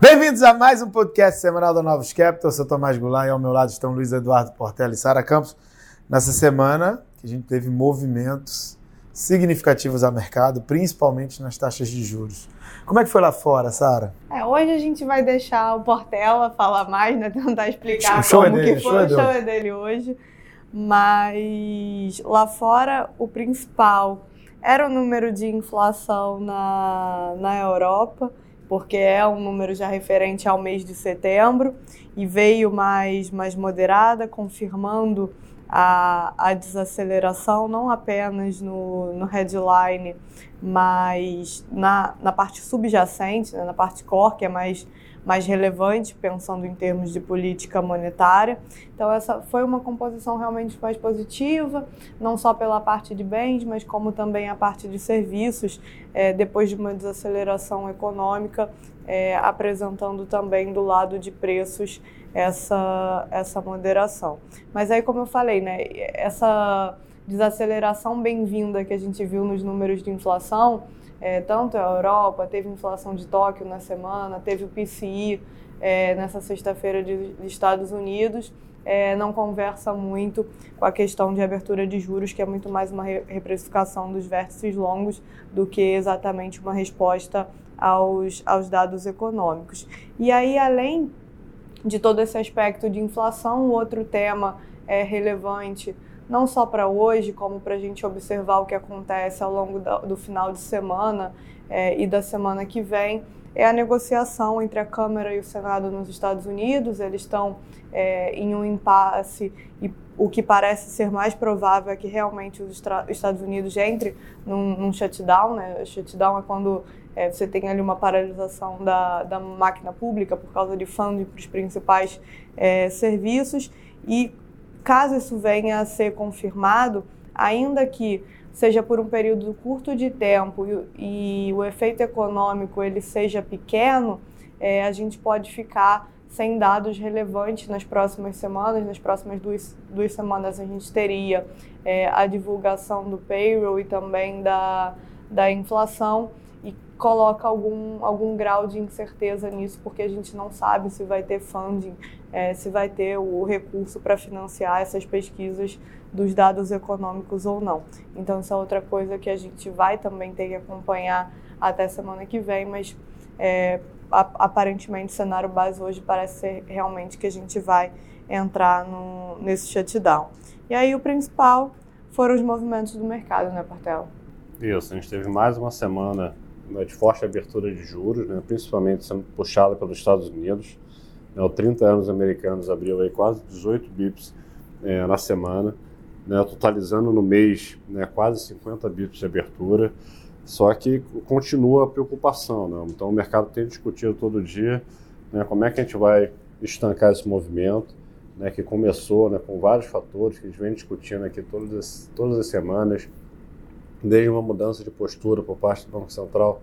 Bem-vindos a mais um podcast semanal da Novos Capital. Eu sou Tomás Goulart e ao meu lado estão Luiz Eduardo Portela e Sara Campos. Nessa semana que a gente teve movimentos significativos a mercado, principalmente nas taxas de juros. Como é que foi lá fora, Sara? É, hoje a gente vai deixar o Portela falar mais, né? Tentar explicar O é como dele, que foi. é O show é dele hoje. Mas lá fora, o principal era o número de inflação na, na Europa, porque é um número já referente ao mês de setembro, e veio mais, mais moderada, confirmando a, a desaceleração, não apenas no, no headline, mas na, na parte subjacente, né, na parte core, que é mais, mais relevante, pensando em termos de política monetária. Então, essa foi uma composição realmente mais positiva, não só pela parte de bens, mas como também a parte de serviços, eh, depois de uma desaceleração econômica, eh, apresentando também do lado de preços essa, essa moderação. Mas aí, como eu falei, né, essa desaceleração bem-vinda que a gente viu nos números de inflação, é, tanto a Europa, teve inflação de Tóquio na semana, teve o PCI é, nessa sexta-feira de, de Estados Unidos, é, não conversa muito com a questão de abertura de juros, que é muito mais uma re reprecificação dos vértices longos do que exatamente uma resposta aos, aos dados econômicos. E aí, além de todo esse aspecto de inflação, outro tema é relevante não só para hoje, como para a gente observar o que acontece ao longo do, final de semana é, e da semana que vem, é a negociação entre a Câmara e o Senado nos Estados Unidos. Eles estão é, em um impasse e o que parece ser mais provável é que realmente os Estados Unidos entre num, num shutdown. Né? Shutdown é quando é, você tem ali uma paralisação da, da máquina pública por causa de funding para os principais é, serviços e caso isso venha a ser confirmado, ainda que seja por um período curto de tempo e, e o efeito econômico ele seja pequeno, é, a gente pode ficar sem dados relevantes nas próximas semanas. Nas próximas duas, duas semanas a gente teria é, a divulgação do payroll e também da, da inflação e coloca algum, algum grau de incerteza nisso, porque a gente não sabe se vai ter funding, é, se vai ter o recurso para financiar essas pesquisas dos dados econômicos ou não. Então, isso é outra coisa que a gente vai também ter que acompanhar até semana que vem, mas é, aparentemente o cenário base hoje parece ser realmente que a gente vai entrar no, nesse shutdown. E aí o principal foram os movimentos do mercado, né, Portela? Isso, a gente teve mais uma semana né, de forte abertura de juros, né, principalmente sendo puxada pelos Estados Unidos. Né, o 30 anos americanos abriu aí quase 18 bips é, na semana, né, totalizando no mês né, quase 50 bips de abertura. Só que continua a preocupação. Né? Então o mercado tem discutido todo dia né, como é que a gente vai estancar esse movimento, né, que começou né, com vários fatores que a gente vem discutindo aqui todas as, todas as semanas, desde uma mudança de postura por parte do Banco Central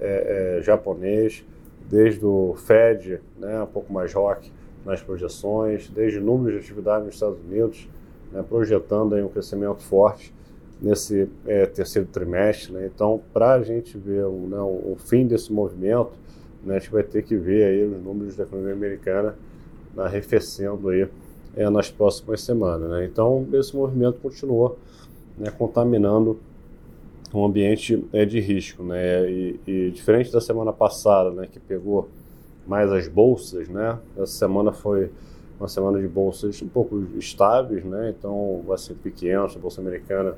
é, é, japonês, desde o Fed, né, um pouco mais rock nas projeções, desde o número de atividade nos Estados Unidos, né, projetando aí um crescimento forte nesse é, terceiro trimestre. Né? Então, para a gente ver o, né, o, fim desse movimento, né, a gente vai ter que ver aí os números da economia americana arrefecendo aí é, nas próximas semanas. Né? Então, esse movimento continuou né, contaminando um ambiente é, de risco, né? E, e, diferente da semana passada, né, que pegou mais as bolsas, né? Essa semana foi uma semana de bolsas um pouco estáveis, né? Então, o S&P 500, a bolsa americana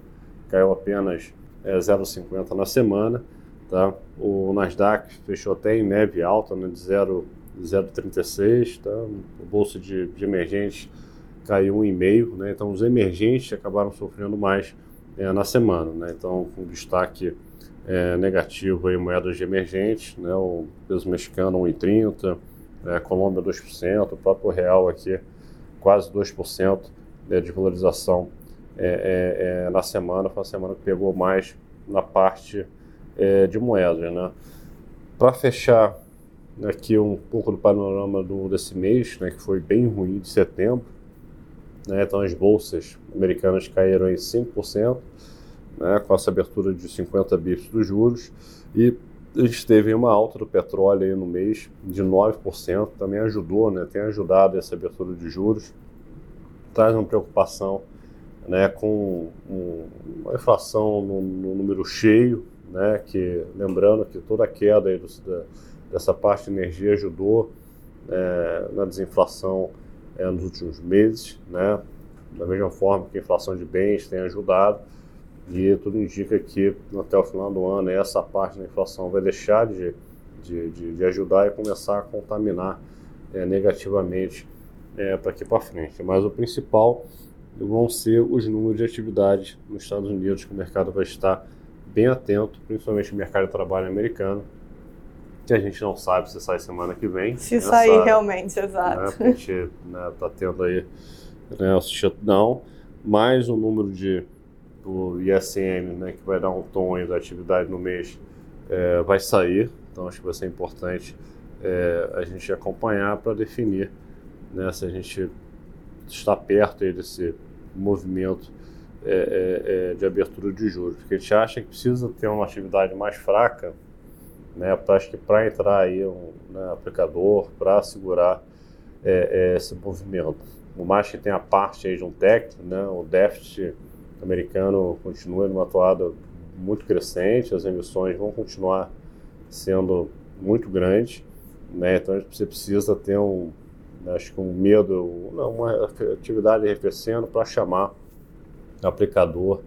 caiu apenas é, 0,50 na semana, tá? O Nasdaq fechou até em neve alta, né, de 0,36, tá? O bolsa de, de emergentes caiu 1,5, né? Então, os emergentes acabaram sofrendo mais é, na semana. Né? Então, com destaque é, negativo em moedas emergentes, né? o peso mexicano 1,30%, é, Colômbia 2%, o próprio real aqui quase 2% né, de valorização é, é, é, na semana. Foi uma semana que pegou mais na parte é, de moedas. Né? Para fechar aqui um pouco do panorama do, desse mês, né, que foi bem ruim de setembro, né? Então as bolsas americanas caíram em 5%, né? com essa abertura de 50 bips dos juros. E a gente teve uma alta do petróleo aí no mês de 9%, também ajudou, né, tem ajudado essa abertura de juros, traz uma preocupação né, com uma inflação no, no, número cheio, né, que lembrando que toda a queda do, da, dessa parte de energia ajudou é, na desinflação é, nos últimos meses, né, da mesma forma que a inflação de bens tem ajudado, e tudo indica que até o final do ano essa parte da inflação vai deixar de, de, de, de ajudar e começar a contaminar é, negativamente é, para aqui para frente. Mas o principal vão ser os números de atividade nos Estados Unidos, que o mercado vai estar bem atento, principalmente o mercado de trabalho americano, que a gente não sabe se sai semana que vem. Se né, sair sabe, realmente, exato. Né, a gente está né, tendo aí né, o shutdown, mais o número de do ISM, né, que vai dar um tom aí da atividade no mês, é, vai sair. Então acho que vai ser importante é, a gente acompanhar para definir né, se a gente está perto aí desse movimento é, é, é, de abertura de juros. Porque a gente acha que precisa ter uma atividade mais fraca, né, acho que para entrar aí um né, aplicador, para segurar é, esse movimento. Por mais que tenha a parte aí de um técnico, né, o déficit americano continua numa atuada muito crescente, as emissões vão continuar sendo muito grandes, né? então você precisa ter um, acho que um medo, uma atividade arrefecendo para chamar o aplicador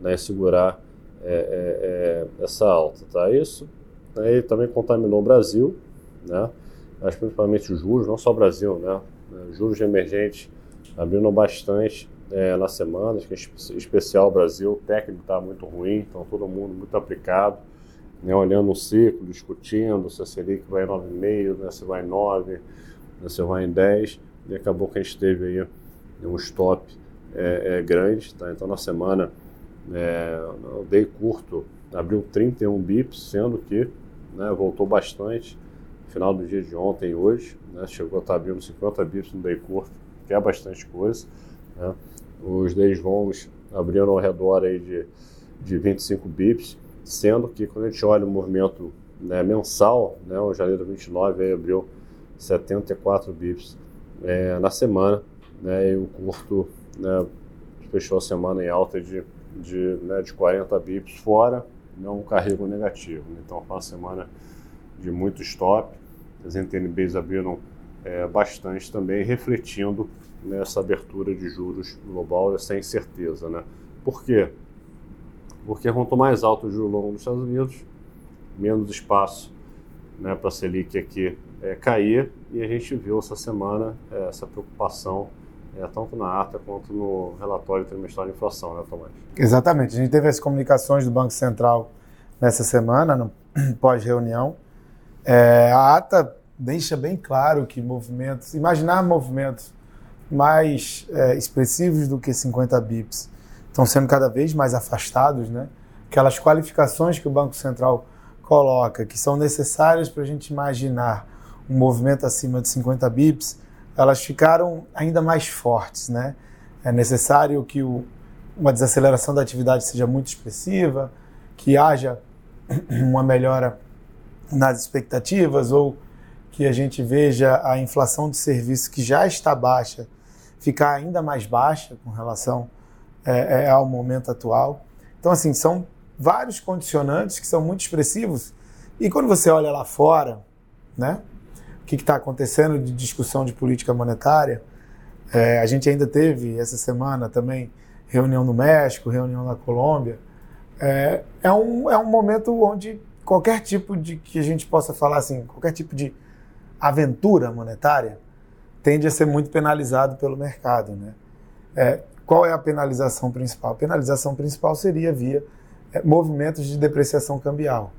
né, e segurar é, é, é, essa alta. Tá? Isso aí também contaminou o Brasil, né? mas principalmente os juros, não só o Brasil, né? juros emergentes abrindo bastante é, na semana, acho que é especial Brasil, o técnico está muito ruim, então todo mundo muito aplicado, né, olhando o ciclo, discutindo se a Selic vai em 9,5, né, se vai em 9, né, se vai em 10, e acabou que a gente teve aí um stop é, é, grande, tá? então na semana é, o day curto abriu 31 bips, sendo que né, voltou bastante final do dia de ontem e hoje, né, chegou a estar abrindo 50 bips no day curto, que é bastante coisa. Né? Os 10 longos abriram ao redor aí de, de 25 bips, sendo que quando a gente olha o movimento né, mensal, né, o janeiro 29 aí abriu 74 bips é, na semana, né, e o curto né, fechou a semana em alta de, de, né, de 40 bips, fora né, um carrego negativo. Então foi uma semana de muito stop, as NTNBs abriram é, bastante também, refletindo nessa abertura de juros global, essa incerteza. Né? Por quê? Porque quanto mais alto o juro longo nos Estados Unidos, menos espaço né, para a Selic aqui é, cair, e a gente viu essa semana é, essa preocupação é, tanto na ata quanto no relatório trimestral de inflação, né, Tomás? Exatamente. A gente teve as comunicações do Banco Central nessa semana, no pós-reunião. É, a ata deixa bem claro que movimentos, imaginar movimentos mais é, expressivos do que 50 bips estão sendo cada vez mais afastados, né? Aquelas qualificações que o Banco Central coloca, que são necessárias para a gente imaginar um movimento acima de 50 bips, elas ficaram ainda mais fortes, né? É necessário que o, uma desaceleração da atividade seja muito expressiva, que haja uma melhora nas expectativas ou que a gente veja a inflação de serviços que já está baixa ficar ainda mais baixa com relação é, é, ao momento atual. Então, assim, são vários condicionantes que são muito expressivos. E quando você olha lá fora, né, que está acontecendo de discussão de política monetária, é, a gente ainda teve essa semana também reunião no México, reunião na Colômbia. É, é, um, é um momento onde qualquer tipo de que a gente possa falar assim, qualquer tipo de aventura monetária tende a ser muito penalizado pelo mercado. Né? É, qual é a penalização principal? A penalização principal seria via é, movimentos de depreciação cambial.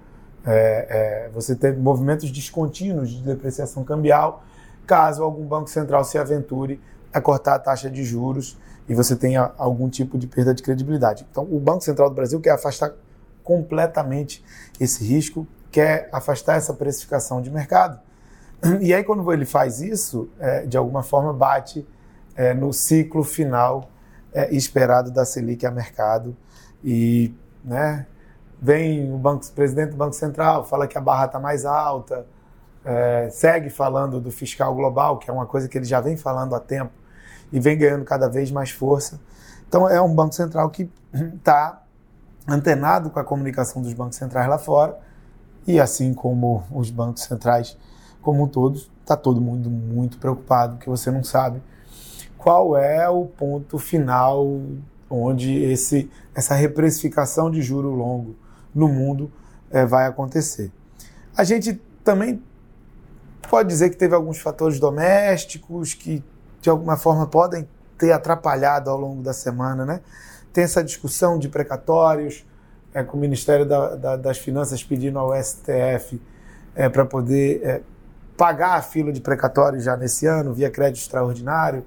É, é, você tem movimentos descontínuos de depreciação cambial, caso algum banco central se aventure a cortar a taxa de juros e você tenha algum tipo de perda de credibilidade. Então, o Banco Central do Brasil quer afastar completamente esse risco, quer afastar essa precificação de mercado e aí, quando ele faz isso, é, de alguma forma bate é, no ciclo final é, esperado da Selic a mercado. E, né, vem o banco, presidente do Banco Central, fala que a barra está mais alta, é, segue falando do fiscal global, que é uma coisa que ele já vem falando há tempo e vem ganhando cada vez mais força. Então é um Banco Central que está antenado com a comunicação dos bancos centrais lá fora e assim como os bancos centrais como todos, está todo mundo muito preocupado, que você não sabe qual é o ponto final onde esse, essa reprecificação de juro longo no mundo é, vai acontecer. A gente também pode dizer que teve alguns fatores domésticos que de alguma forma podem ter atrapalhado ao longo da semana, né? Tem essa discussão de precatórios, é, com o Ministério da, da, das Finanças pedindo ao STF é, para poder é, pagar a fila de precatórios já nesse ano, via crédito extraordinário,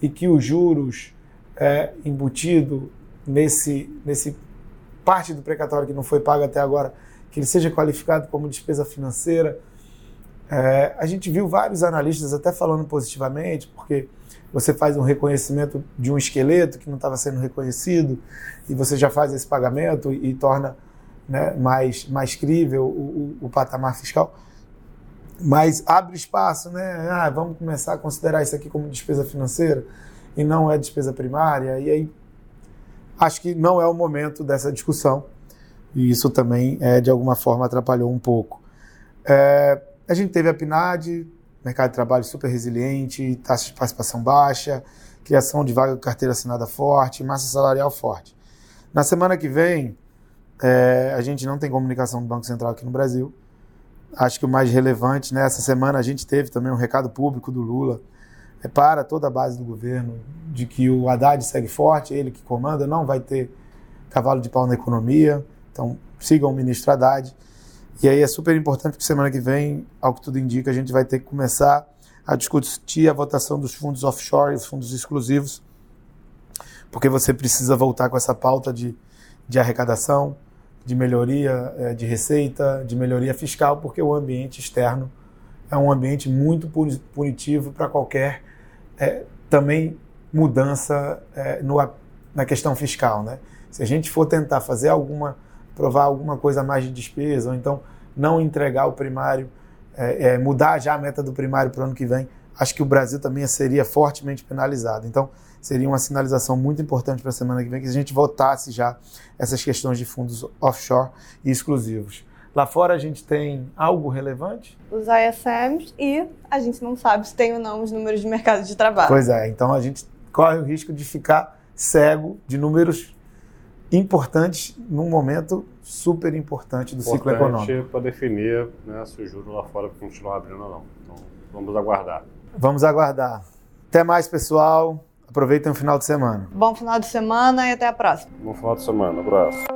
e que os juros é, embutido nesse, nesse parte do precatório que não foi pago até agora, que ele seja qualificado como despesa financeira. É, a gente viu vários analistas até falando positivamente, porque você faz um reconhecimento de um esqueleto que não estava sendo reconhecido e você já faz esse pagamento e, e torna né, mais, mais crível o, o, o, patamar fiscal. Mas abre espaço, né? Ah, vamos começar a considerar isso aqui como despesa financeira e não é despesa primária. E aí acho que não é o momento dessa discussão e isso também é, de alguma forma atrapalhou um pouco. É, a gente teve a PNAD, mercado de trabalho super resiliente, taxa de participação baixa, criação de vaga de carteira assinada forte, massa salarial forte. Na semana que vem, é, a gente não tem comunicação do Banco Central aqui no Brasil. Acho que o mais relevante, né, essa semana a gente teve também um recado público do Lula para toda a base do governo de que o Haddad segue forte, ele que comanda, não vai ter cavalo de pau na economia. Então, sigam o ministro Haddad. E aí é super importante que semana que vem, ao que tudo indica, a gente vai ter que começar a discutir a votação dos fundos offshore os fundos exclusivos, porque você precisa voltar com essa pauta de, de arrecadação, de melhoria é, de receita, de melhoria fiscal, porque o ambiente externo é um ambiente muito punitivo para qualquer é, também mudança é, no, na questão fiscal. Né? Se a gente for tentar fazer alguma provar alguma coisa a mais de despesa, ou então não entregar o primário, é, é, mudar já a meta do primário para o ano que vem, acho que o Brasil também seria fortemente penalizado. Então, seria uma sinalização muito importante para a semana que vem que a gente votasse já essas questões de fundos offshore e exclusivos. Lá fora a gente tem algo relevante? Os ISMs e a gente não sabe se tem ou não os números de mercado de trabalho. Pois é, então a gente corre o risco de ficar cego de números importantes num momento super importante do importante ciclo econômico. para definir né, se o juro lá fora continuar abrindo ou não. Então, vamos aguardar. Vamos aguardar. Até mais, pessoal. Aproveitem o final de semana. Bom final de semana e até a próxima. Bom final de semana. Abraço.